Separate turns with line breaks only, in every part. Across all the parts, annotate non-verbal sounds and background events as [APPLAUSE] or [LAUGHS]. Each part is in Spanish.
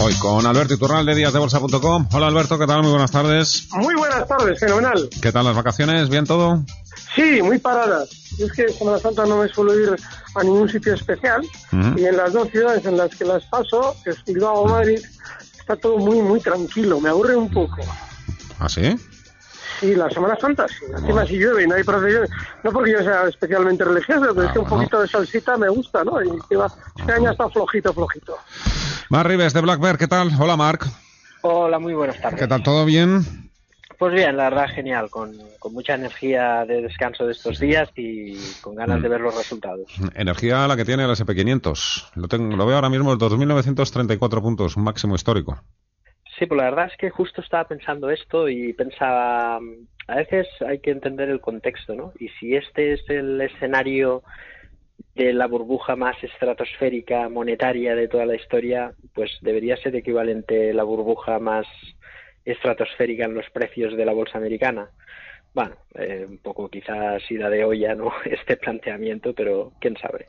Hoy con Alberto Iturral de díasdebolsa.com. Hola Alberto, ¿qué tal? Muy buenas tardes.
Muy buenas tardes, fenomenal.
¿Qué tal las vacaciones? ¿Bien todo?
Sí, muy paradas. Es que Semana Santa no me suelo ir a ningún sitio especial
Ujú.
y en las dos ciudades en las que las paso, que es Bilbao o Madrid, está todo muy, muy tranquilo. Me aburre un poco.
¿Ah, sí?
Sí, la Semana Santa, sí. Encima si llueve y no hay procesión, no porque yo sea especialmente religioso, pero es que un poquito de salsita me gusta, ¿no? Y este año está flojito, flojito.
Mar Rives de Black Bear, ¿qué tal? Hola Marc.
Hola, muy buenas tardes.
¿Qué tal? ¿Todo bien?
Pues bien, la verdad genial, con, con mucha energía de descanso de estos días y con ganas
Mm.
de ver los resultados.
Energía la que tiene el SP500. Lo, tengo, lo veo ahora mismo, 2.934 puntos, un máximo histórico.
Sí, pues la verdad es que justo estaba pensando esto y pensaba, mm, a veces hay que entender el contexto, ¿no? Y si este es el escenario de la burbuja más estratosférica monetaria de toda la historia, pues debería ser equivalente la burbuja más estratosférica en los precios de la bolsa americana. Bueno, eh, un poco quizás ida de olla, ¿no? [LAUGHS] Este planteamiento, pero quién sabe.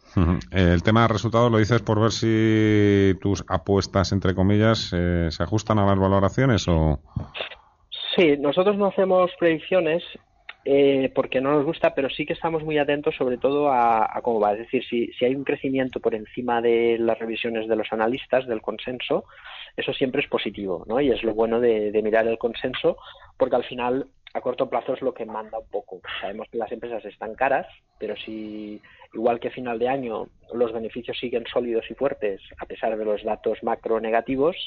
El tema de resultados lo dices por ver si tus apuestas, entre comillas, eh, se ajustan a las valoraciones o...
Sí, nosotros no hacemos predicciones eh, porque no nos gusta, pero sí que estamos muy atentos sobre todo a, a cómo va. Es decir, si, si hay un crecimiento por encima de las revisiones de los analistas, del consenso, eso siempre es positivo, ¿no? Y es lo bueno de, de mirar el consenso, porque al final a corto plazo es lo que manda un poco. Sabemos que las empresas están caras, pero si igual que a final de año los beneficios siguen sólidos y fuertes a pesar de los datos macro negativos,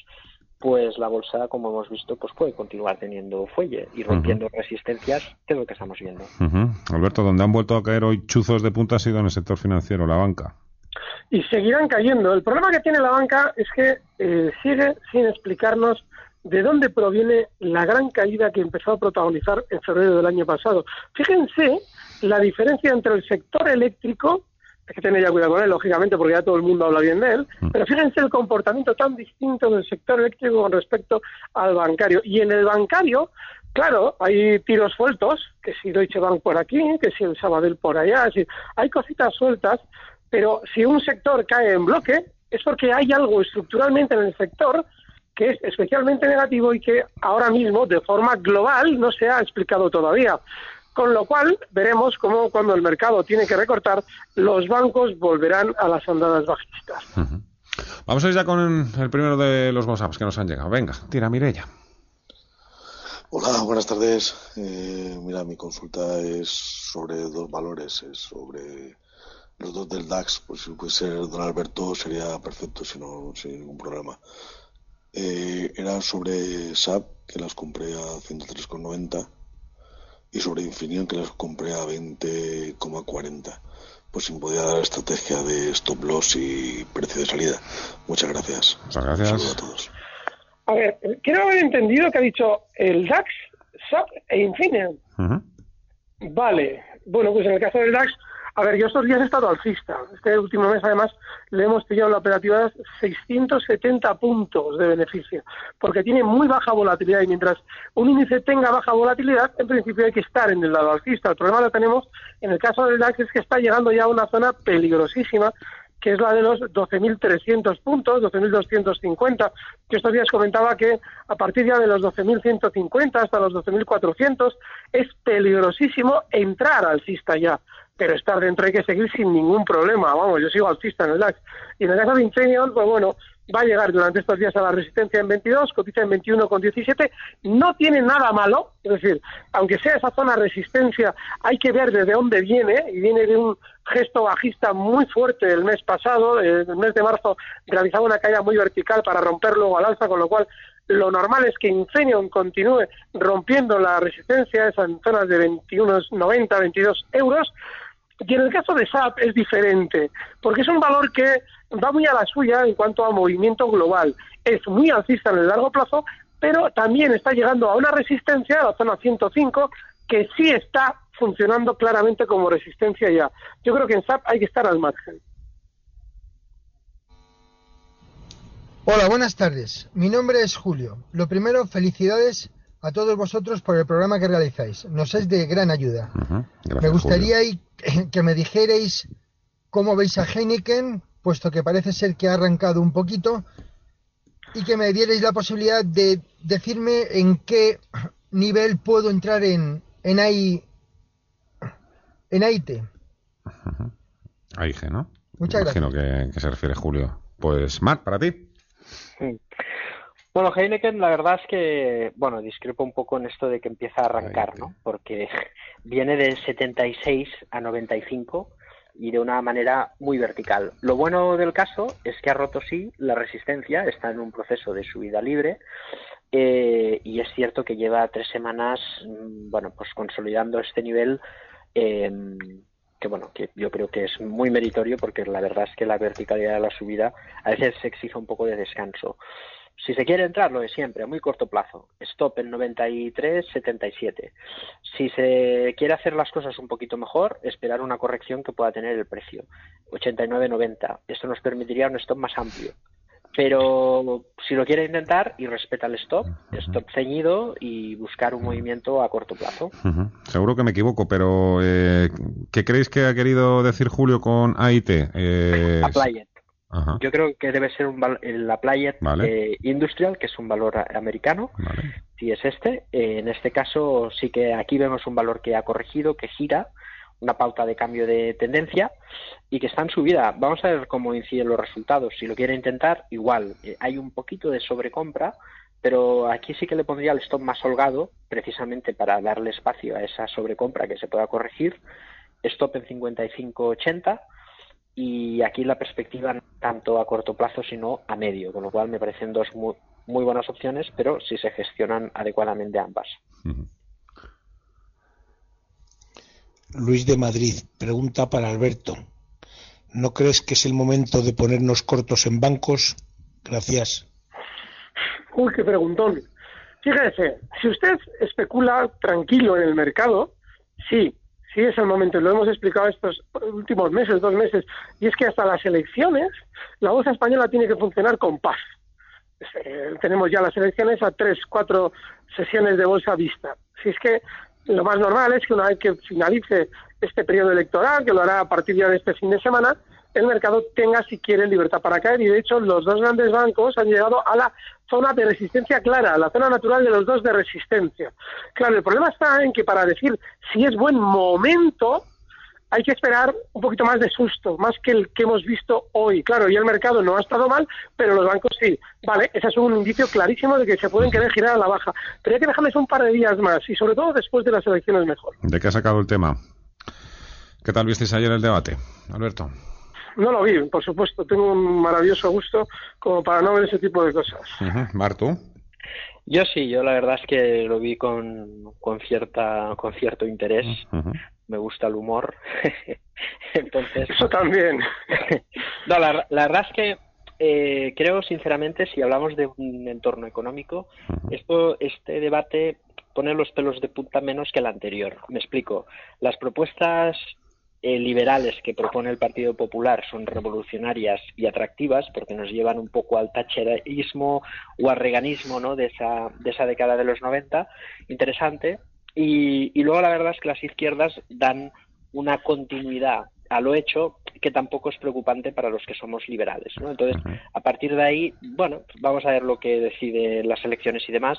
pues la bolsa, como hemos visto, pues puede continuar teniendo fuelle y rompiendo resistencias, que es lo que estamos viendo.
Alberto, donde han vuelto a caer hoy chuzos de punta ha sido en el sector financiero, la banca.
y seguirán cayendo. El problema que tiene la banca es que eh, sigue sin explicarnos de dónde proviene la gran caída que empezó a protagonizar en febrero del año pasado. Fíjense la diferencia entre el sector eléctrico, hay que tener ya cuidado con él, lógicamente, porque ya todo el mundo habla bien de él, pero fíjense el comportamiento tan distinto del sector eléctrico con respecto al bancario. Y en el bancario, Claro, hay tiros sueltos, que si Deutsche Bank por aquí, que si el Sabadell por allá, si- hay cositas sueltas, pero si un sector cae en bloque es porque hay algo estructuralmente en el sector que es especialmente negativo y que ahora mismo, de forma global, no se ha explicado todavía. Con lo cual, veremos cómo cuando el mercado tiene que recortar, los bancos volverán a las andadas bajistas.
Vamos a ir ya con el primero de los WhatsApps que nos han llegado. Venga, tira Mirella.
Hola, buenas tardes. Eh, mira, mi consulta es sobre dos valores, es sobre los dos del DAX. Pues si puede ser don Alberto sería perfecto, si no, sin ningún problema. Eh, era sobre SAP, que las compré a 103,90, y sobre Infineon, que las compré a 20,40. Pues si me podía dar estrategia de stop loss y precio de salida. Muchas gracias.
Muchas gracias.
Un saludo a todos.
A ver, quiero haber entendido que ha dicho el DAX, SAP e Infineon. Vale. Bueno, pues en el caso del DAX A ver, yo estos días he estado alcista. Este último mes, además, le hemos pillado la operativa 670 puntos de beneficio, porque tiene muy baja volatilidad y mientras un índice tenga baja volatilidad, en principio hay que estar en el lado alcista. El problema lo tenemos en el caso del DAX es que está llegando ya a una zona peligrosísima que es la de los 12.300 puntos, 12.250, que estos días comentaba que a partir ya de los 12.150 hasta los 12.400 es peligrosísimo entrar alcista ya, pero estar dentro hay que seguir sin ningún problema, vamos, yo sigo alcista en el DAX. Y en el caso de Infineon, pues bueno, va a llegar durante estos días a la resistencia en 22, cotiza en 21 con 17, no tiene nada malo, es decir, aunque sea esa zona resistencia, hay que ver desde dónde viene, y viene de un gesto bajista muy fuerte el mes pasado, el mes de marzo realizaba una caída muy vertical para romper luego al alza, con lo cual lo normal es que Infineon continúe rompiendo la resistencia, esa en zonas de 21,90, 22 euros, y en el caso de SAP es diferente, porque es un valor que va muy a la suya en cuanto a movimiento global. Es muy alcista en el largo plazo, pero también está llegando a una resistencia, a la zona 105, que sí está funcionando claramente como resistencia ya. Yo creo que en SAP hay que estar al margen.
Hola, buenas tardes. Mi nombre es Julio. Lo primero, felicidades a todos vosotros por el programa que realizáis. Nos es de gran ayuda. me gustaría [LAUGHS] que me dijerais cómo veis a Heineken, puesto que parece ser que ha arrancado un poquito, y que me dierais la posibilidad de decirme en qué nivel puedo entrar en, en, AI, en AIT.
AIG, ¿no?
Muchas
Imagino que, que, se refiere Julio. Pues, Matt, para ti.
Bueno, Heineken, la verdad es que, bueno, discrepo un poco en esto de que empieza a arrancar, ¿no? Porque [LAUGHS] viene de 76 a 95 y de una manera muy vertical. Lo bueno del caso es que ha roto sí la resistencia, está en un proceso de subida libre eh, y es cierto que lleva tres semanas, mm, bueno, pues consolidando este nivel. Eh, que bueno, que yo creo que es muy meritorio porque la verdad es que la verticalidad de la subida a veces se exige un poco de descanso. Si se quiere entrar, lo de siempre, a muy corto plazo. Stop en 93.77. Si se quiere hacer las cosas un poquito mejor, esperar una corrección que pueda tener el precio. 89.90. Esto nos permitiría un stop más amplio. Pero si lo quiere intentar y respeta el stop, stop ceñido y buscar un movimiento a corto plazo.
Seguro que me equivoco, pero eh, ¿qué creéis que ha querido decir Julio con AIT?
Eh, yo creo que debe ser un la Playa eh, Industrial, que es un valor americano, si es este. Eh, en este caso sí que aquí vemos un valor que ha corregido, que gira, una pauta de cambio de tendencia y que está en subida. Vamos a ver cómo inciden los resultados. Si lo quiere intentar, igual. Eh, hay un poquito de sobrecompra, pero aquí sí que le pondría el stop más holgado, precisamente para darle espacio a esa sobrecompra que se pueda corregir. Stop en 55.80 y aquí la perspectiva tanto a corto plazo sino a medio, con lo cual me parecen dos muy, muy buenas opciones, pero si se gestionan adecuadamente ambas.
Luis de Madrid pregunta para Alberto. ¿No crees que es el momento de ponernos cortos en bancos? Gracias.
Uy, qué preguntón. Fíjese, si usted especula tranquilo en el mercado, sí, sí es el momento, lo hemos explicado estos últimos meses, dos meses, y es que hasta las elecciones la bolsa española tiene que funcionar con paz. Eh, tenemos ya las elecciones a tres, cuatro sesiones de bolsa vista. Si es que lo más normal es que una vez que finalice este periodo electoral, que lo hará a partir ya de este fin de semana, el mercado tenga, si quiere, libertad para caer. Y de hecho, los dos grandes bancos han llegado a la zona de resistencia clara, la zona natural de los dos de resistencia. Claro, el problema está en que para decir si es buen momento, hay que esperar un poquito más de susto, más que el que hemos visto hoy. Claro, y el mercado no ha estado mal, pero los bancos sí. Vale, ese es un indicio clarísimo de que se pueden querer girar a la baja. Pero hay que dejarles un par de días más y sobre todo después de las elecciones mejor.
¿De qué ha sacado el tema? ¿Qué tal visteis ayer el debate, Alberto?
No lo vi, por supuesto. Tengo un maravilloso gusto como para no ver ese tipo de cosas.
Marto.
Yo sí, yo la verdad es que lo vi con, con cierta con cierto interés. Me gusta el humor. [LAUGHS] Entonces.
Eso también. [LAUGHS]
no, la, verdad es que eh, creo sinceramente, si hablamos de un entorno económico, esto, este debate pone los pelos de punta menos que el anterior. Me explico. Las propuestas eh, liberales que propone el Partido Popular son revolucionarias y atractivas porque nos llevan un poco al tacherismo o al reganismo ¿no? de, esa, de esa década de los 90, interesante. Y, y luego la verdad es que las izquierdas dan una continuidad a lo hecho que tampoco es preocupante para los que somos liberales. ¿no? Entonces, a partir de ahí, bueno, vamos a ver lo que decide las elecciones y demás,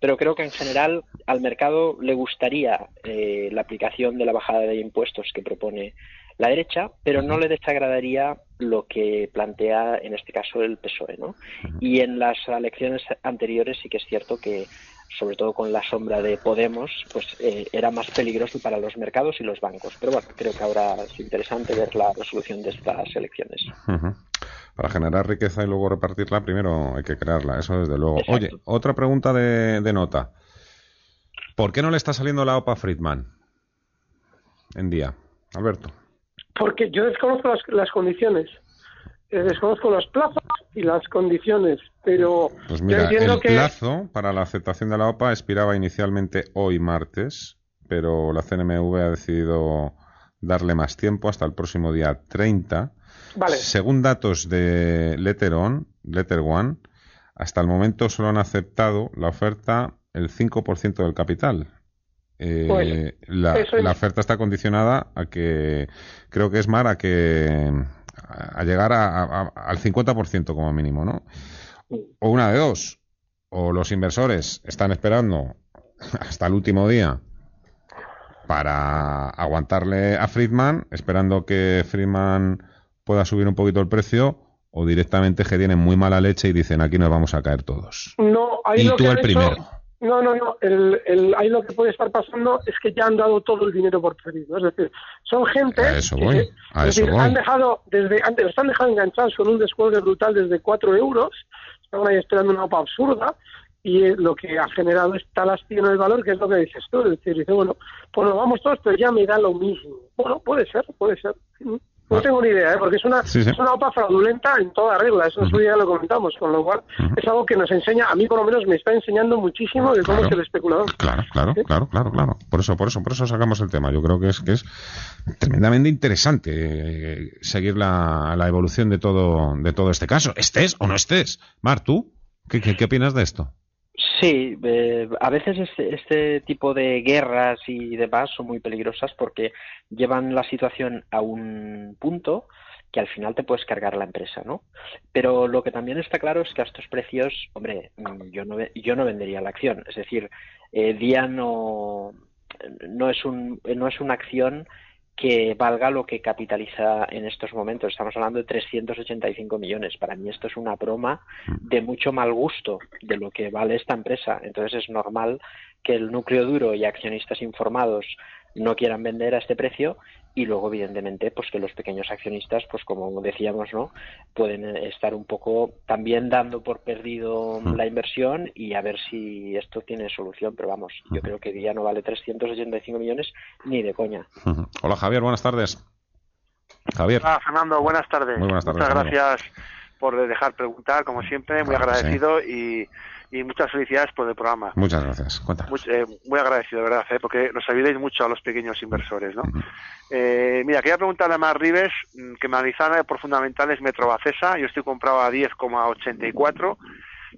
pero creo que en general al mercado le gustaría eh, la aplicación de la bajada de impuestos que propone la derecha, pero no le desagradaría lo que plantea en este caso el PSOE. ¿no? Y en las elecciones anteriores sí que es cierto que sobre todo con la sombra de Podemos, pues eh, era más peligroso para los mercados y los bancos. Pero bueno, creo que ahora es interesante ver la resolución de estas elecciones.
Para generar riqueza y luego repartirla, primero hay que crearla, eso desde luego. Oye, otra pregunta de, nota. ¿Por qué no le está saliendo la OPA Friedman en día? Alberto.
Porque yo desconozco las condiciones. Eh, desconozco los plazos y las condiciones, pero
pues mira, el plazo para la aceptación de la OPA expiraba inicialmente hoy martes, pero la CNMV ha decidido darle más tiempo hasta el próximo día 30. Vale. Según datos de Letter On, Letter One, hasta el momento solo han aceptado la oferta el 5% del capital. Eh, pues, la, la, oferta está condicionada a que, creo que es Mar, a que a llegar a, al 50% como mínimo, ¿no? O una de dos, o los inversores están esperando hasta el último día para aguantarle a Friedman, esperando que Friedman pueda subir un poquito el precio, o directamente que tienen muy mala leche y dicen aquí nos vamos a caer todos.
No, y tú el primero. No, no, no. El, ahí lo que puede estar pasando es que ya han dado todo el dinero por perdido. Es decir, son gente
que
han dejado desde antes los han dejado enganchados con un descuelgue brutal desde 4 euros. Estaban ahí esperando una OPA absurda y eh, lo que ha generado es tal hastío en el valor que es lo que dices tú. Es decir, dice, bueno, pues nos vamos todos, pero ya me da lo mismo. Bueno, puede ser, puede ser. No tengo ni idea, ¿eh? porque es una, es una OPA fraudulenta en toda regla, eso uh ya lo comentamos, con lo cual es algo que nos enseña, a mí por lo menos me está enseñando muchísimo de cómo es el especulador.
Claro, claro, claro, claro, claro. Por eso, por eso, por eso sacamos el tema. Yo creo que es que es tremendamente interesante eh, seguir la, la evolución de todo, de todo este caso. Estés o no estés. Mar, ¿tú? ¿Qué, qué, qué opinas de esto?
Sí, eh, a veces este, este, tipo de guerras y demás son muy peligrosas porque llevan la situación a un punto que al final te puedes cargar la empresa, ¿no? Pero lo que también está claro es que a estos precios, hombre, yo no, yo no vendería la acción. Es decir, eh, Día no, no, es un, no es una acción que valga lo que capitaliza en estos momentos. Estamos hablando de 385 millones. Para mí esto es una broma de mucho mal gusto de lo que vale esta empresa. Entonces es normal que el núcleo duro y accionistas informados no quieran vender a este precio y luego evidentemente pues que los pequeños accionistas pues como decíamos no pueden estar un poco también dando por perdido la inversión y a ver si esto tiene solución. Pero vamos yo creo que ya no vale 385 millones ni de coña.
Hola Javier buenas tardes. Javier.
Hola Fernando buenas tardes,
Muy buenas tardes
muchas gracias por dejar preguntar como siempre muy agradecido y y muchas felicidades por el programa.
Muchas gracias.
Muy, eh, muy, agradecido, de verdad, eh, porque nos ayudáis mucho a los pequeños inversores. ¿no? eh, mira, quería preguntarle a Mar Rives mm, que me analizara por fundamentales Metrobacesa. Yo estoy comprado a 10,84.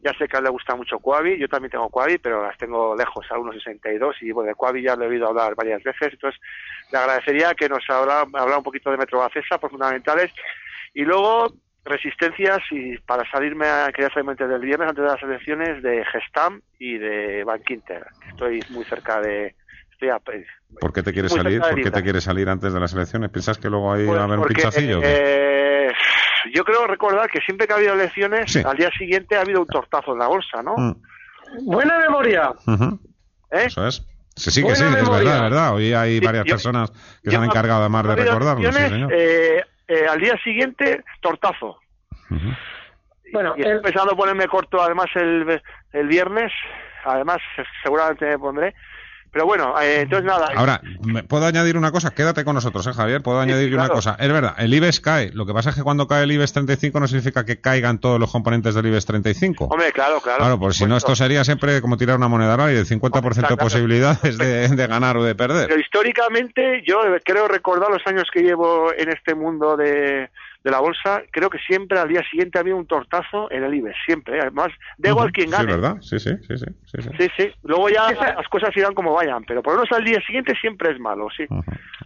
Ya sé que a él le gusta mucho Coavi, yo también tengo Coavi, pero las tengo lejos, a 1,62 y bueno, de Coavi ya lo he oído hablar varias veces, entonces le agradecería que nos hablara, hablara un poquito de Metrobacesa por fundamentales y luego resistencias y para salirme, quería salirme antes del viernes, antes de las elecciones, de Gestam y de Bankinter. Estoy muy cerca de... Estoy
¿Por qué te quieres salir? ¿Por qué te quieres salir antes de las elecciones? ¿Piensas que luego ahí va a haber un pues pinchacillo?
Eh, yo creo recordar que siempre que ha habido elecciones, al día siguiente ha habido un tortazo en la bolsa, ¿no? Mm.
Buena memoria.
¿Eh? Eso es. Sí, sí, que sí, es verdad, es verdad. Hoy hay varias personas que se han encargado además de recordarlo. Sí, señor.
Eh, eh, al día siguiente, tortazo. Bueno, y estoy pensando ponerme corto además el, el viernes, además seguramente me pondré, Pero bueno, eh, entonces nada.
Ahora, ¿puedo añadir una cosa? Quédate con nosotros, ¿eh, Javier? ¿Puedo añadir una cosa? Es verdad, el IBEX cae. Lo que pasa es que cuando cae el IBEX 35 no significa que caigan todos los componentes del IBEX 35.
Hombre, claro, claro.
Claro, porque si no, esto sería siempre como tirar una moneda y del 50% de posibilidades de, de, ganar o de perder.
Pero históricamente, yo creo recordar los años que llevo en este mundo de de la bolsa, creo que siempre al día siguiente había un tortazo en el IBEX, siempre. ¿eh? Además, da igual quien gane.
Sí, ¿verdad? Sí, sí, sí. Sí,
sí. sí, Luego ya las cosas irán como vayan, pero por lo menos al día siguiente siempre es malo, sí.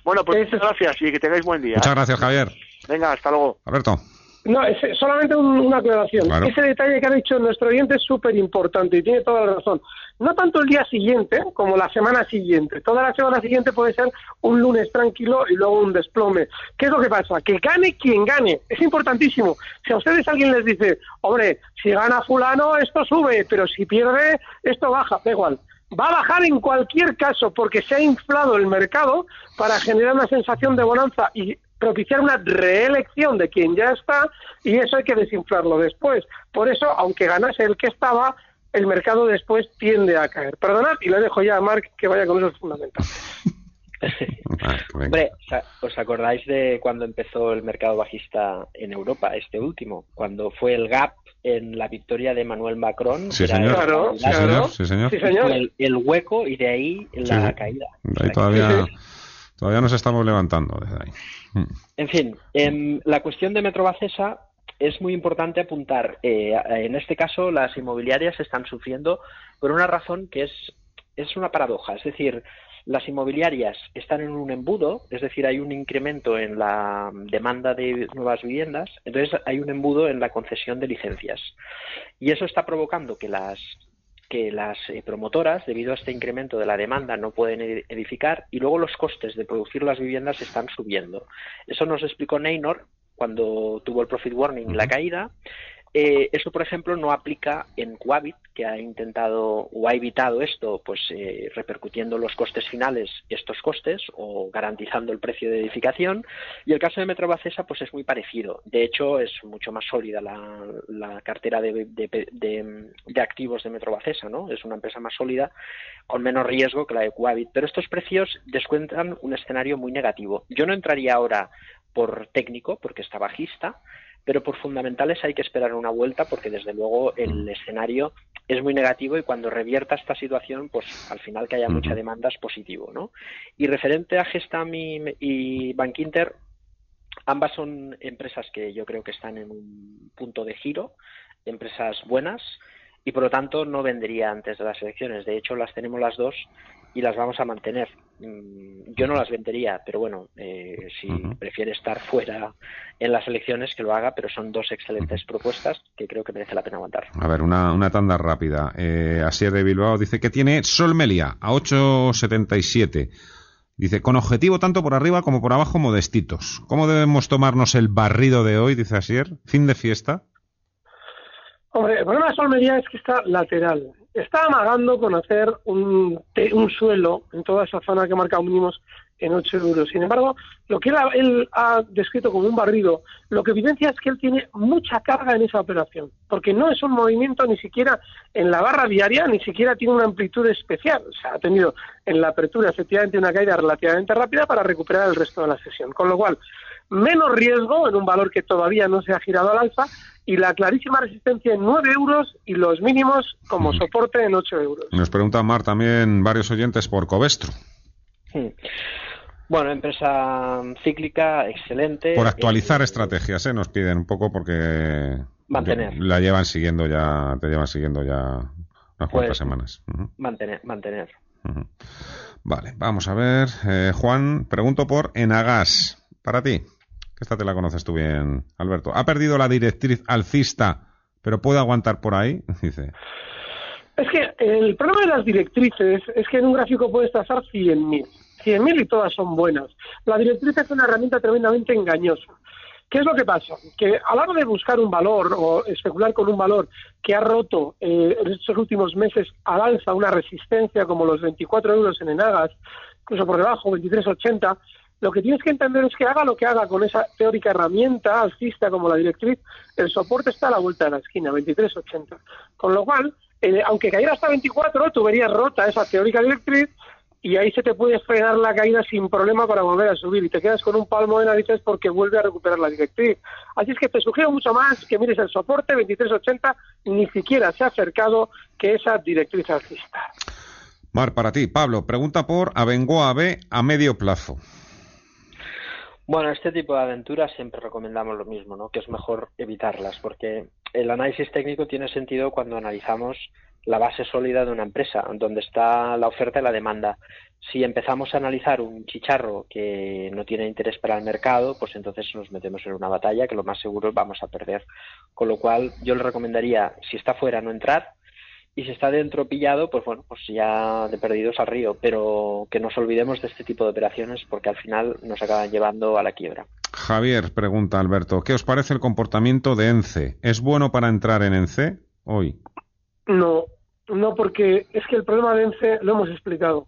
Bueno, pues muchas gracias y que tengáis buen día.
Muchas gracias, Javier.
Venga, hasta luego.
Alberto.
No, es solamente una aclaración. Ese detalle que ha dicho nuestro oyente es súper importante y tiene toda la razón. No tanto el día siguiente como la semana siguiente. Toda la semana siguiente puede ser un lunes tranquilo y luego un desplome. ¿Qué es lo que pasa? Que gane quien gane. Es importantísimo. Si a ustedes alguien les dice, hombre, si gana fulano, esto sube, pero si pierde, esto baja. Da igual va a bajar en cualquier caso porque se ha inflado el mercado para generar una sensación de bonanza y propiciar una reelección de quien ya está y eso hay que desinflarlo después. Por eso, aunque ganase el que estaba, el mercado después tiende a caer. Perdonad y le dejo ya a Mark que vaya con esos fundamentales. [LAUGHS]
Hombre, ¿os acordáis de cuando empezó el mercado bajista en Europa, este último? Cuando fue el gap en la victoria de Manuel Macron.
Sí, señor.
Claro, sí, señor.
Sí, señor.
El, hueco y de ahí la caída.
ahí todavía, todavía nos estamos levantando desde ahí.
Mm. En fin, em, la cuestión de Metrobacesa es muy importante apuntar. Eh, en este caso, las inmobiliarias están sufriendo por una razón que es, es una paradoja. Es decir, las inmobiliarias están en un embudo, es decir, hay un incremento en la demanda de nuevas viviendas, entonces hay un embudo en la concesión de licencias. Y eso está provocando que las que las eh, promotoras, debido a este incremento de la demanda, no pueden edificar y luego los costes de producir las viviendas están subiendo. Eso nos explicó Neynor cuando tuvo el profit warning, la caída, eh, eso, por ejemplo, no aplica en Coavit, que ha intentado o ha evitado esto, pues eh, repercutiendo los costes finales estos costes o garantizando el precio de edificación. Y el caso de Metrobacesa, pues es muy parecido. De hecho, es mucho más sólida la, cartera de, de, activos de Metrobacesa, ¿no? Es una empresa más sólida, con menos riesgo que la de Coavit. Pero estos precios descuentan un escenario muy negativo. Yo no entraría ahora por técnico, porque está bajista, pero por fundamentales hay que esperar una vuelta porque desde luego el escenario es muy negativo y cuando revierta esta situación, pues al final que haya mucha demanda es positivo, ¿no? Y referente a Gestam y, y Bankinter, ambas son empresas que yo creo que están en un punto de giro, empresas buenas y por lo tanto no vendería antes de las elecciones. De hecho, las tenemos las dos y las vamos a mantener. Mm, yo no las vendería, pero bueno, eh, si prefiere estar fuera en las elecciones, que lo haga, pero son dos excelentes propuestas que creo que merece la pena aguantar.
A ver, una, una tanda rápida. Eh, Asier de Bilbao dice que tiene Solmelia a 8,77. Dice, con objetivo tanto por arriba como por abajo modestitos. ¿Cómo debemos tomarnos el barrido de hoy? Dice Asier. ¿Fin de fiesta?
Hombre, el problema de Solmelia es que está lateral está amagando con hacer un, un suelo en toda esa zona que marca mínimos en 8 euros. Sin embargo, lo que él ha, descrito como un barrido, lo que evidencia es que él tiene mucha carga en esa operación, porque no es un movimiento ni siquiera en la barra diaria, ni siquiera tiene una amplitud especial. O sea, ha tenido en la apertura efectivamente una caída relativamente rápida para recuperar el resto de la sesión. Con lo cual, menos riesgo en un valor que todavía no se ha girado al alza y la clarísima resistencia en 9 euros y los mínimos como soporte en 8 euros.
Nos pregunta Mar también varios oyentes por Covestro.
Bueno, empresa cíclica, excelente.
Por actualizar eh, estrategias, ¿eh? nos piden un poco porque
mantener.
la llevan siguiendo ya, te llevan siguiendo ya unas cuantas pues, semanas.
Mantener, mantener.
Vale, vamos a ver. Eh, Juan, pregunto por Enagas. Para ti. Esta te la conoces tú bien, Alberto. ¿Ha perdido la directriz alcista, pero puede aguantar por ahí? [LAUGHS] Dice.
Es que el problema de las directrices es que en un gráfico puedes trazar 100.000. 100.000 y todas son buenas. La directriz es una herramienta tremendamente engañosa. ¿Qué es lo que pasa? Que a la hora de buscar un valor o especular con un valor que ha roto eh, en estos últimos meses al alza una resistencia como los 24 euros en Enagas, incluso por debajo, 23,80, lo que tienes que entender es que haga lo que haga con esa teórica herramienta alcista como la directriz, el soporte está a la vuelta de la esquina, 23.80. Con lo cual, eh, aunque cayera hasta 24, tú verías rota esa teórica directriz y ahí se te puede frenar la caída sin problema para volver a subir y te quedas con un palmo de narices porque vuelve a recuperar la directriz. Así es que te sugiero mucho más que mires el soporte 2380, ni siquiera se ha acercado que esa directriz alcista.
Mar, para ti, Pablo, pregunta por Abengoa B a medio plazo.
Bueno, este tipo de aventuras siempre recomendamos lo mismo, ¿no? Que es mejor evitarlas, porque el análisis técnico tiene sentido cuando analizamos la base sólida de una empresa, donde está la oferta y la demanda. Si empezamos a analizar un chicharro que no tiene interés para el mercado, pues entonces nos metemos en una batalla que lo más seguro vamos a perder. Con lo cual, yo le recomendaría, si está fuera, no entrar, y si está dentro pillado, pues bueno, pues ya de perdidos al río, pero que nos olvidemos de este tipo de operaciones porque al final nos acaban llevando a la quiebra.
Javier, pregunta Alberto, ¿qué os parece el comportamiento de ENCE? ¿Es bueno para entrar en ENCE hoy?
No, no, porque es que el problema de ENCE lo hemos explicado.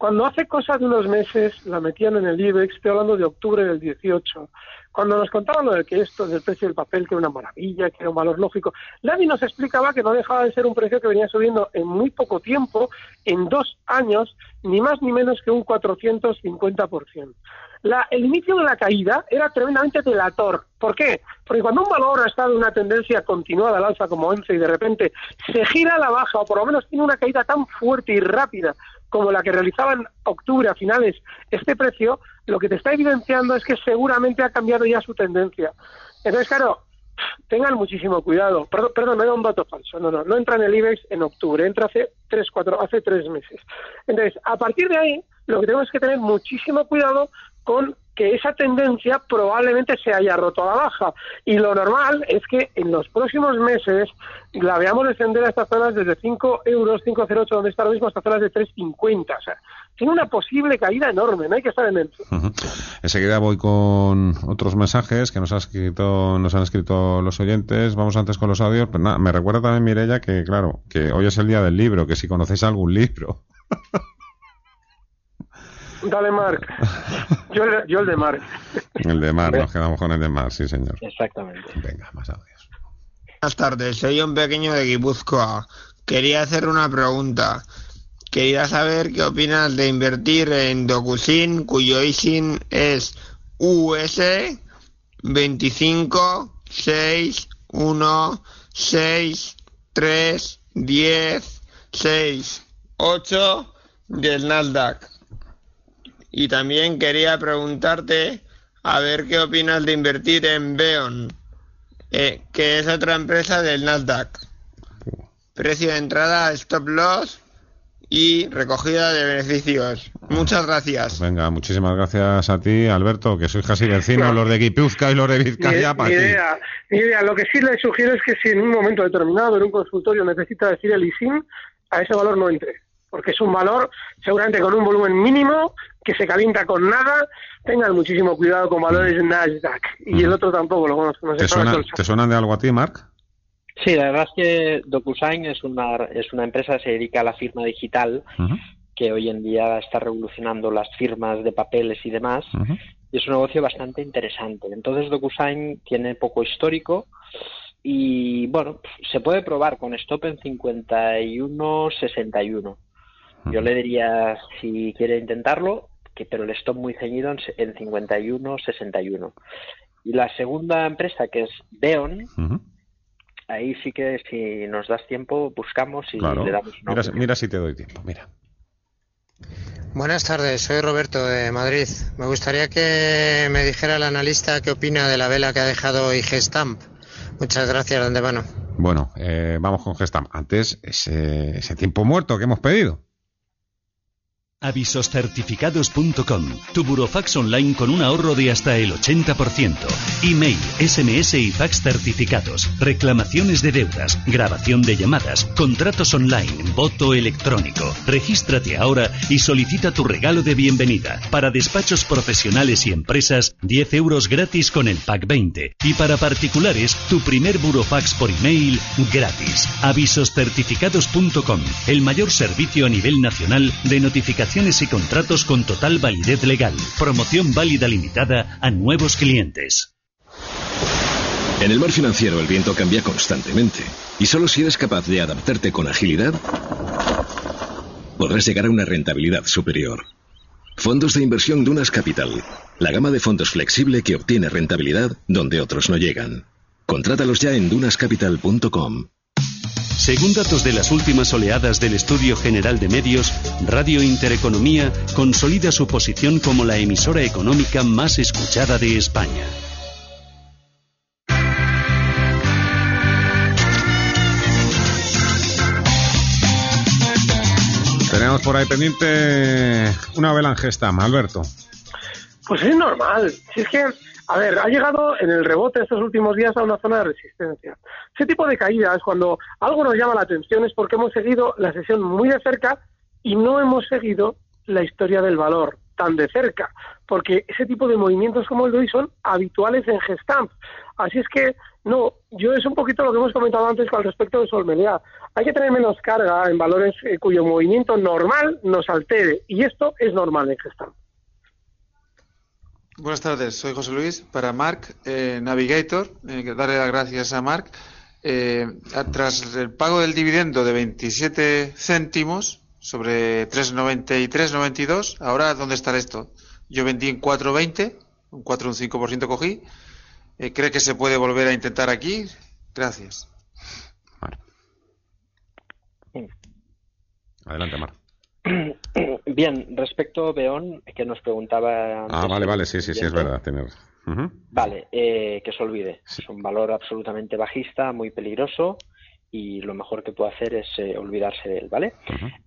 Cuando hace cosa de unos meses la metían en el IBEX, estoy hablando de octubre del 18, cuando nos contaban lo de que esto del precio del papel, que era una maravilla, que era un valor lógico, nadie nos explicaba que no dejaba de ser un precio que venía subiendo en muy poco tiempo, en dos años, ni más ni menos que un 450%. La, el inicio de la caída era tremendamente delator. ¿Por qué? Porque cuando un valor ha estado en una tendencia continuada al alza como ENCE y de repente se gira a la baja o por lo menos tiene una caída tan fuerte y rápida como la que realizaba en octubre a finales este precio, lo que te está evidenciando es que seguramente ha cambiado ya su tendencia. Entonces, claro, tengan muchísimo cuidado. Perdón, perdón, no era un dato falso. No, no, no entra en el IBEX en octubre, entra hace tres, cuatro, hace tres meses. Entonces, a partir de ahí, lo que tenemos que tener muchísimo cuidado con que esa tendencia probablemente se haya roto a la baja. Y lo normal es que en los próximos meses la veamos descender a estas zonas desde 5 euros, 5,08 donde está ahora mismo, hasta zonas de 3,50. O sea, tiene una posible caída enorme, no hay que estar en el...
Enseguida voy con otros mensajes que nos, ha escrito, nos han escrito los oyentes. Vamos antes con los audios. Pero nada, me recuerda también Mirella que, claro, que hoy es el día del libro, que si conocéis algún libro. [LAUGHS]
Dale, Mark. Yo, el de Mark.
El de Mark, nos quedamos con el de Mark, sí, señor.
Exactamente.
Venga, más audios.
Buenas tardes, soy un pequeño de Guipúzcoa. Quería hacer una pregunta. Quería saber qué opinas de invertir en DocuSign, cuyo ISIN es US 25 6 1 6 3 10 6 8 del Nasdaq. Y también quería preguntarte a ver qué opinas de invertir en Beon, eh, que es otra empresa del Nasdaq. Precio de entrada, stop loss y recogida de beneficios. Muchas gracias.
Venga, muchísimas gracias a ti, Alberto, que sois casi vecinos, los de Guipúzcoa y los de Vizcaya.
Mi, idea, mi idea, lo que sí le sugiero es que si en un momento determinado en un consultorio necesita decir el ISIN, a ese valor no entre porque es un valor seguramente con un volumen mínimo, que se calienta con nada. Tengan muchísimo cuidado con valores Nasdaq. Y el otro tampoco lo conozco.
¿Te, suenan de algo a ti, Mark?
Sí, la verdad es que DocuSign es una, es una empresa que se dedica a la firma digital, que hoy en día está revolucionando las firmas de papeles y demás. Y es un negocio bastante interesante. Entonces DocuSign tiene poco histórico y bueno, se puede probar con stop en 51.61. Yo le diría, si quiere intentarlo, que pero el stop muy ceñido en, 51-61. Y la segunda empresa, que es Beon, ahí sí que si nos das tiempo, buscamos y le damos
mira, mira si te doy tiempo, mira.
Buenas tardes, soy Roberto de Madrid. Me gustaría que me dijera el analista qué opina de la vela que ha dejado Gestamp. Muchas gracias, de mano.
Bueno, eh, vamos con Gestamp. Antes, ese tiempo muerto que hemos pedido.
Avisoscertificados.com, tu burofax online con un ahorro de hasta el 80%. Email, SMS y fax certificados, reclamaciones de deudas, grabación de llamadas, contratos online, voto electrónico. Regístrate ahora y solicita tu regalo de bienvenida. Para despachos profesionales y empresas, 10 euros gratis con el pack 20. Y para particulares, tu primer burofax por email gratis. Avisoscertificados.com, el mayor servicio a nivel nacional de notificación y contratos con total validez legal. Promoción válida limitada a nuevos clientes.
En el mar financiero el viento cambia constantemente y solo si eres capaz de adaptarte con agilidad podrás llegar a una rentabilidad superior. Fondos de inversión Dunas Capital. La gama de fondos flexible que obtiene rentabilidad donde otros no llegan. Contrátalos ya en dunascapital.com.
Según datos de las últimas oleadas del Estudio General de Medios, Radio Intereconomía consolida su posición como la emisora económica más escuchada de España.
Tenemos por ahí pendiente una vela en Alberto.
Pues es normal. Si es que a ver, ha llegado en el rebote estos últimos días a una zona de resistencia. Ese tipo de caídas, cuando algo nos llama la atención, es porque hemos seguido la sesión muy de cerca y no hemos seguido la historia del valor tan de cerca, porque ese tipo de movimientos como el de hoy son habituales en Gestamp. Así es que, no, yo es un poquito lo que hemos comentado antes con respecto de solmería. Hay que tener menos carga en valores eh, cuyo movimiento normal nos altere, y esto es normal en Gestamp.
Buenas tardes, soy José Luis para Mark eh, Navigator. Eh, darle las gracias a Mark. Eh, tras el pago del dividendo de 27 céntimos sobre 3,93,92, ahora ¿dónde está esto? Yo vendí en 4,20, un 4,5% cogí. Eh, ¿Cree que se puede volver a intentar aquí? Gracias.
Adelante, Mark. [CLEARS THROAT] [COUGHS]
Bien, respecto a Beón, que nos preguntaba.
ah, vale, vale, sí, sí, sí, es verdad. Tener...
Vale, eh, que se olvide. Es un valor absolutamente bajista, muy peligroso y lo mejor que puede hacer es eh, olvidarse de él, ¿vale?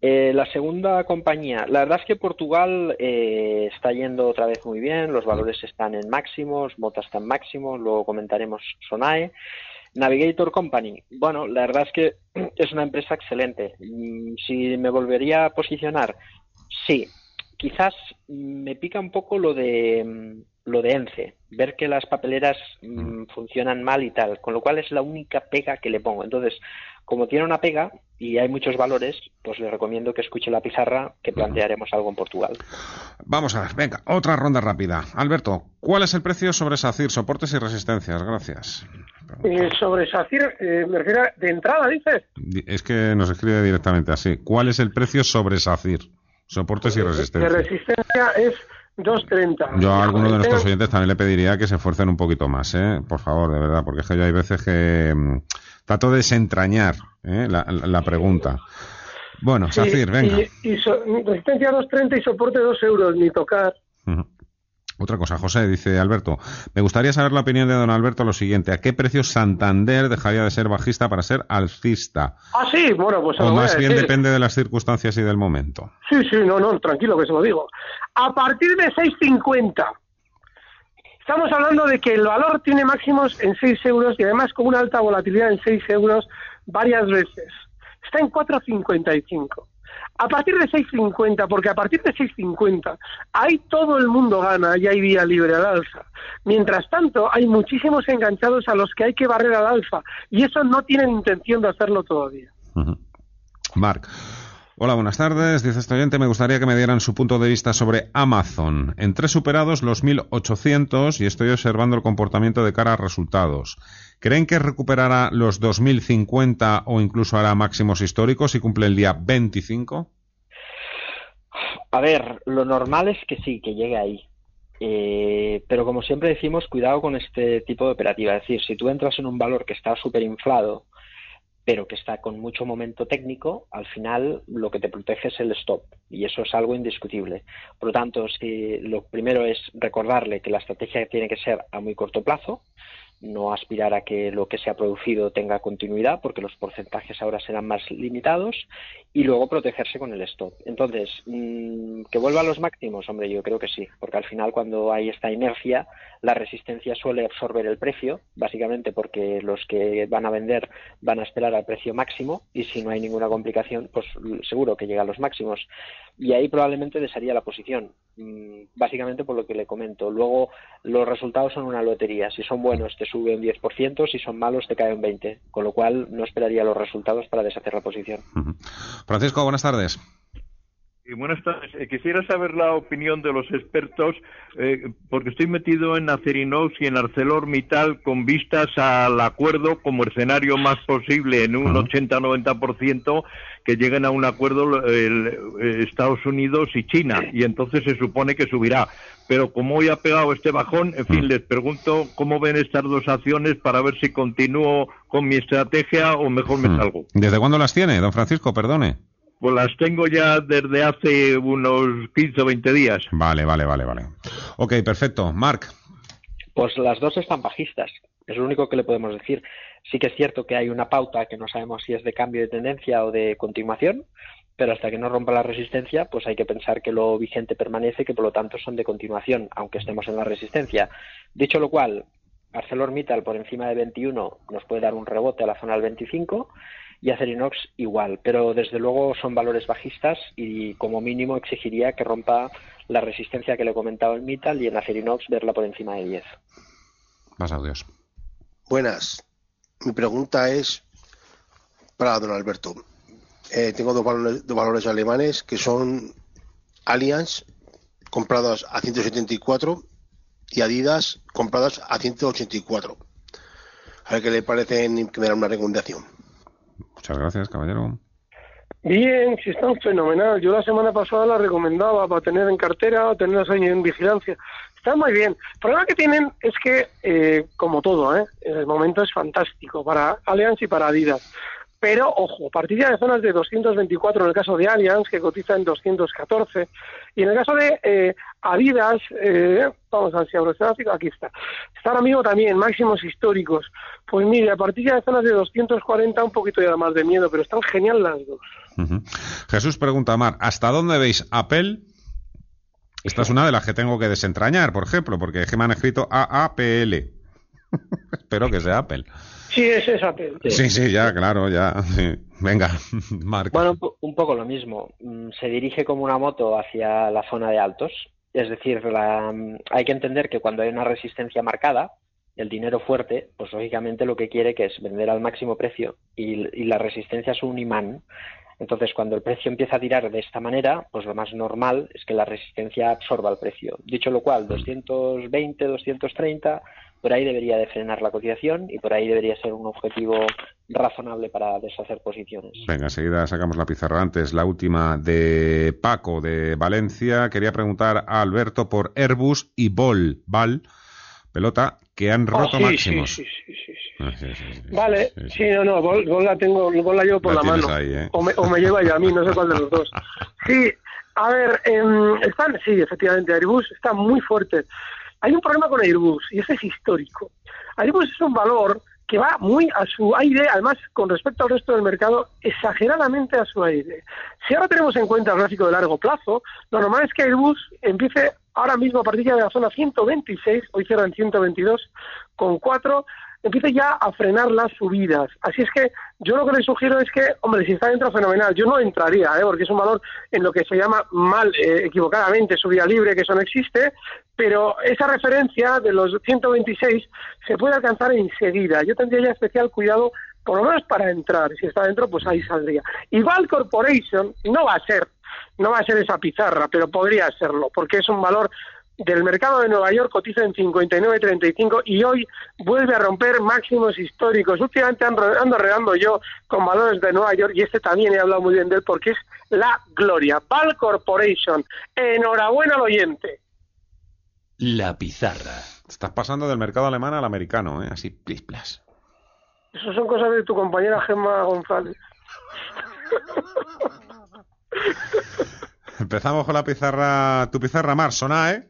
Eh, la segunda compañía, la verdad es que Portugal está yendo otra vez muy bien, los valores están en máximos, Mota está en máximos, luego comentaremos Sonae. Navigator Company, bueno, la verdad es que [CLEARS THROAT] es una empresa excelente. Mm, si me volvería a posicionar, sí. Quizás me pica un poco lo de mm, lo de ENCE, ver que las papeleras mm, funcionan mal y tal, con lo cual es la única pega que le pongo. Entonces, como tiene una pega y hay muchos valores, pues le recomiendo que escuche la pizarra que plantearemos algo en Portugal.
Vamos a ver, venga, otra ronda rápida. Alberto, ¿cuál es el precio sobre SACIR, soportes y resistencias? Gracias.
Eh, sobre SACIR, eh, me refiero de entrada, dices.
Es que nos escribe directamente así. ¿Cuál es el precio sobre SACIR? Soportes y resistencias.
De resistencia es 2.30.
Yo a alguno de nuestros oyentes también le pediría que se esfuercen un poquito más, ¿eh? por favor, de verdad, porque es que yo hay veces que mm, trato de desentrañar ¿eh? la, pregunta. Bueno, SACIR, venga.
Y, resistencia 2.30 y soporte 2 euros, ni tocar.
Otra cosa, José, dice Alberto, me gustaría saber la opinión de don Alberto lo siguiente, ¿a qué precio Santander dejaría de ser bajista para ser alcista?
Ah, sí, bueno, pues...
O más bien depende de las circunstancias y del momento.
Sí, sí, no, no, tranquilo que se lo digo. A partir de 6.50, estamos hablando de que el valor tiene máximos en 6 euros y además con una alta volatilidad en 6 euros varias veces. Está en 4.55 a partir de 6.50, porque a partir de 6.50 ahí todo el mundo gana y hay vía libre al alza. Mientras tanto, hay muchísimos enganchados a los que hay que barrer al alfa y eso no tienen intención de hacerlo todavía.
Marc. Hola, buenas tardes. Dice este oyente, me gustaría que me dieran su punto de vista sobre Amazon. En tres superados los 1.800 y estoy observando el comportamiento de cara a resultados. ¿Creen que recuperará los 2.050 o incluso hará máximos históricos y cumple el día 25?
A ver, lo normal es que sí, que llegue ahí. Eh, pero como siempre decimos, cuidado con este tipo de operativa. Es decir, si tú entras en un valor que está súper inflado, pero que está con mucho momento técnico, al final lo que te protege es el stop. Y eso es algo indiscutible. Por lo tanto, si lo primero es recordarle que la estrategia tiene que ser a muy corto plazo, no aspirar a que lo que se ha producido tenga continuidad, porque los porcentajes ahora serán más limitados, y luego protegerse con el stop. Entonces, mm, ¿que vuelva a los máximos? Hombre, yo creo que sí, porque al final cuando hay esta inercia, la resistencia suele absorber el precio, básicamente porque los que van a vender van a esperar al precio máximo, y si no hay ninguna complicación, pues seguro que llega a los máximos. Y ahí probablemente desharía la posición, mm, básicamente por lo que le comento. Luego, los resultados son una lotería. Si son buenos, te sube un 10%, si son malos te cae un 20%, con lo cual no esperaría los resultados para deshacer la posición.
Francisco, buenas tardes.
buenas tardes. Eh, quisiera saber la opinión de los expertos, eh, porque estoy metido en Acerinox y en ArcelorMittal con vistas al acuerdo como escenario más posible en un 80-90% que lleguen a un acuerdo eh, Estados Unidos y China, y entonces se supone que subirá. Pero como hoy ha pegado este bajón, en fin, les pregunto cómo ven estas dos acciones para ver si continúo con mi estrategia o mejor me salgo.
¿Desde cuándo las tiene, don Francisco? Perdone.
Pues las tengo ya desde hace unos 15 o 20 días.
Vale, vale, vale, vale. Ok, perfecto. Marc.
Pues las dos están bajistas. Es lo único que le podemos decir. Sí que es cierto que hay una pauta que no sabemos si es de cambio de tendencia o de continuación, pero hasta que no rompa la resistencia, pues hay que pensar que lo vigente permanece, que por lo tanto son de continuación, aunque estemos en la resistencia. Dicho lo cual, ArcelorMittal por encima de 21 nos puede dar un rebote a la zona del 25 y Acerinox igual, pero desde luego son valores bajistas y como mínimo exigiría que rompa la resistencia que le he comentado en Mittal y en Acerinox verla por encima de 10.
Más audios.
Buenas. Mi pregunta es para don Alberto. Eh, tengo dos valores, dos valores alemanes que son Allianz, comprados a 174, y Adidas, comprados a 184. A ver qué le parece que me da una recomendación.
Muchas gracias, caballero.
Bien, si están fenomenal. Yo la semana pasada la recomendaba para tener en cartera o tenerlas ahí en vigilancia. Está muy bien. El problema que tienen es que, eh, como todo, ¿eh? el momento es fantástico para Allianz y para Adidas. Pero, ojo, partida de zonas de 224 en el caso de Allianz, que cotiza en 214, y en el caso de eh, eh, vamos a ver si abro este aquí está. Está ahora mismo también máximos históricos. Pues mire, a partir de zonas de 240 un poquito ya más de miedo, pero están genial las dos.
Jesús pregunta, Mar, ¿hasta dónde veis Apple? Esta es una de las que tengo que desentrañar, por ejemplo, porque es que me han escrito AAPL. [LAUGHS] Espero que sea Apple.
Sí, es Apple.
Sí, sí, ya, claro, ya. Venga, [LAUGHS] Marc.
Bueno, un poco lo mismo. Mm, se dirige como una moto hacia la zona de altos. Es decir, la, mm, hay que entender que cuando hay una resistencia marcada, el dinero fuerte, pues lógicamente lo que quiere que es vender al máximo precio y, y la resistencia es un imán. Entonces, cuando el precio empieza a tirar de esta manera, pues lo más normal es que la resistencia absorba el precio. Dicho lo cual, 220, 230 por ahí debería de frenar la cotización y por ahí debería ser un objetivo razonable para deshacer posiciones.
Venga, enseguida sacamos la pizarra. Antes, la última de Paco de Valencia. Quería preguntar a Alberto por Airbus y Ball, Ball pelota, que han oh, roto máximos.
Ah, sí, sí, sí, Vale, sí, no, no, Ball, la tengo, Ball la llevo por la, mano. ¿eh? o, me, o me lleva ya a mí, no sé cuál de los dos. [LAUGHS] Sí, a ver, eh, están, sí, efectivamente, Airbus está muy fuerte. Hay un problema con Airbus y ese es histórico. Airbus es un valor que va muy a su aire, además con respecto al resto del mercado, exageradamente a su aire. Si ahora tenemos en cuenta el gráfico de largo plazo, lo normal es que Airbus empiece ahora mismo a partir de la zona 126, hoy cierra en 122, con 4, empiece ya a frenar las subidas. Así es que yo lo que le sugiero es que, hombre, si está dentro, fenomenal. Yo no entraría, ¿eh? porque es un valor en lo que se llama mal, eh, equivocadamente, subida libre, que eso no existe, pero esa referencia de los 126 se puede alcanzar enseguida. Yo tendría ya especial cuidado, por lo menos para entrar. Si está dentro, pues ahí saldría. Igual Corporation no va a ser, no va a ser esa pizarra, pero podría serlo, porque es un valor del mercado de Nueva York cotiza en 59.35 y hoy vuelve a romper máximos históricos. Últimamente ando, ando yo con valores de Nueva York y este también he hablado muy bien de él porque es la gloria. Pal Corporation. Enhorabuena al oyente.
La pizarra.
Estás pasando del mercado alemán al americano, ¿eh? Así, plis, plas.
Eso son cosas de tu compañera Gemma González. [LAUGHS] [LAUGHS]
Empezamos con la pizarra, tu pizarra Mar, ¿eh?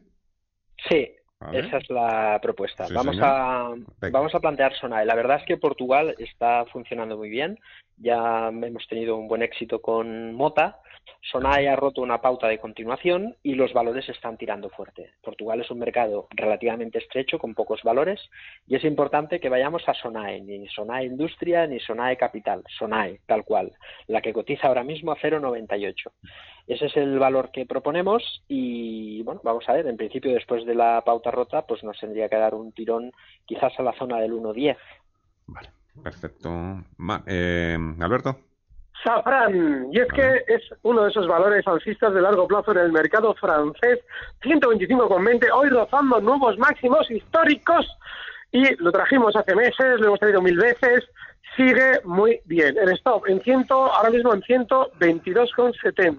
Sí, esa es la propuesta. vamos, a, vamos a plantear Sonae. La verdad es que Portugal está funcionando muy bien. Ya hemos tenido un buen éxito con Mota. Sonae ha roto una pauta de continuación y los valores están tirando fuerte. Portugal es un mercado relativamente estrecho con pocos valores y es importante que vayamos a Sonae, ni Sonae Industria ni Sonae Capital, Sonae tal cual, la que cotiza ahora mismo a 0,98. Ese es el valor que proponemos y bueno, vamos a ver, en principio después de la pauta rota pues nos tendría que dar un tirón quizás a la zona del 1,10.
Vale, perfecto. Eh, Alberto.
Safran. Y es que es uno de esos valores alcistas de largo plazo en el mercado francés. 125,20, hoy rozando nuevos máximos históricos. Y lo trajimos hace meses, lo hemos traído mil veces. Sigue muy bien. El stop en 100, ahora mismo en 122,70.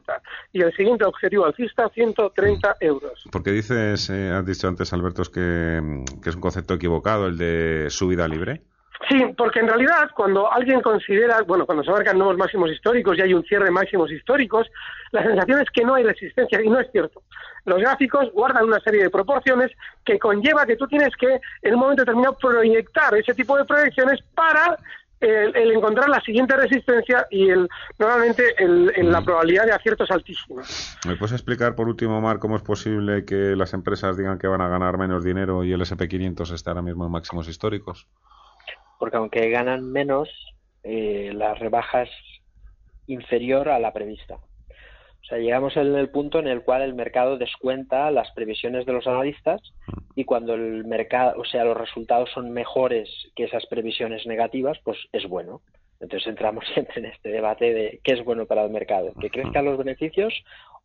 Y el siguiente objetivo alcista, 130 euros.
Porque dices, eh, has dicho antes, Alberto, que, que es un concepto equivocado el de subida libre.
Sí, porque en realidad cuando alguien considera, bueno, cuando se marcan nuevos máximos históricos y hay un cierre de máximos históricos, la sensación es que no hay resistencia y no es cierto. Los gráficos guardan una serie de proporciones que conlleva que tú tienes que en un momento determinado proyectar ese tipo de proyecciones para el, encontrar la siguiente resistencia y el, nuevamente el, la probabilidad de acierto es altísima.
¿Me puedes explicar por último, Mar, cómo es posible que las empresas digan que van a ganar menos dinero y el SP500 está ahora mismo en máximos históricos?
Porque aunque ganan menos, eh, la rebaja es inferior a la prevista. O sea, llegamos en el punto en el cual el mercado descuenta las previsiones de los analistas y cuando el mercado, o sea, los resultados son mejores que esas previsiones negativas, pues es bueno. Entonces entramos siempre [LAUGHS] en este debate de qué es bueno para el mercado, que crezcan los beneficios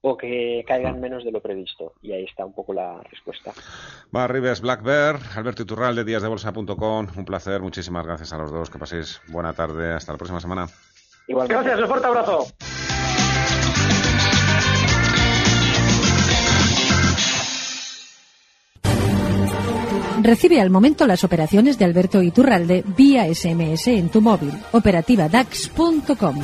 o que caigan menos de lo previsto. Y ahí está un poco la respuesta.
Va, Rives, Black Bear, Alberto Iturral de díasdebolsa.com. Un placer, muchísimas gracias a los dos. Que paséis buena tarde. Hasta la próxima semana.
Igualmente. Gracias, un fuerte abrazo.
Recibe al momento las operaciones de Alberto Iturralde vía SMS en tu móvil. Operativa DAX.com.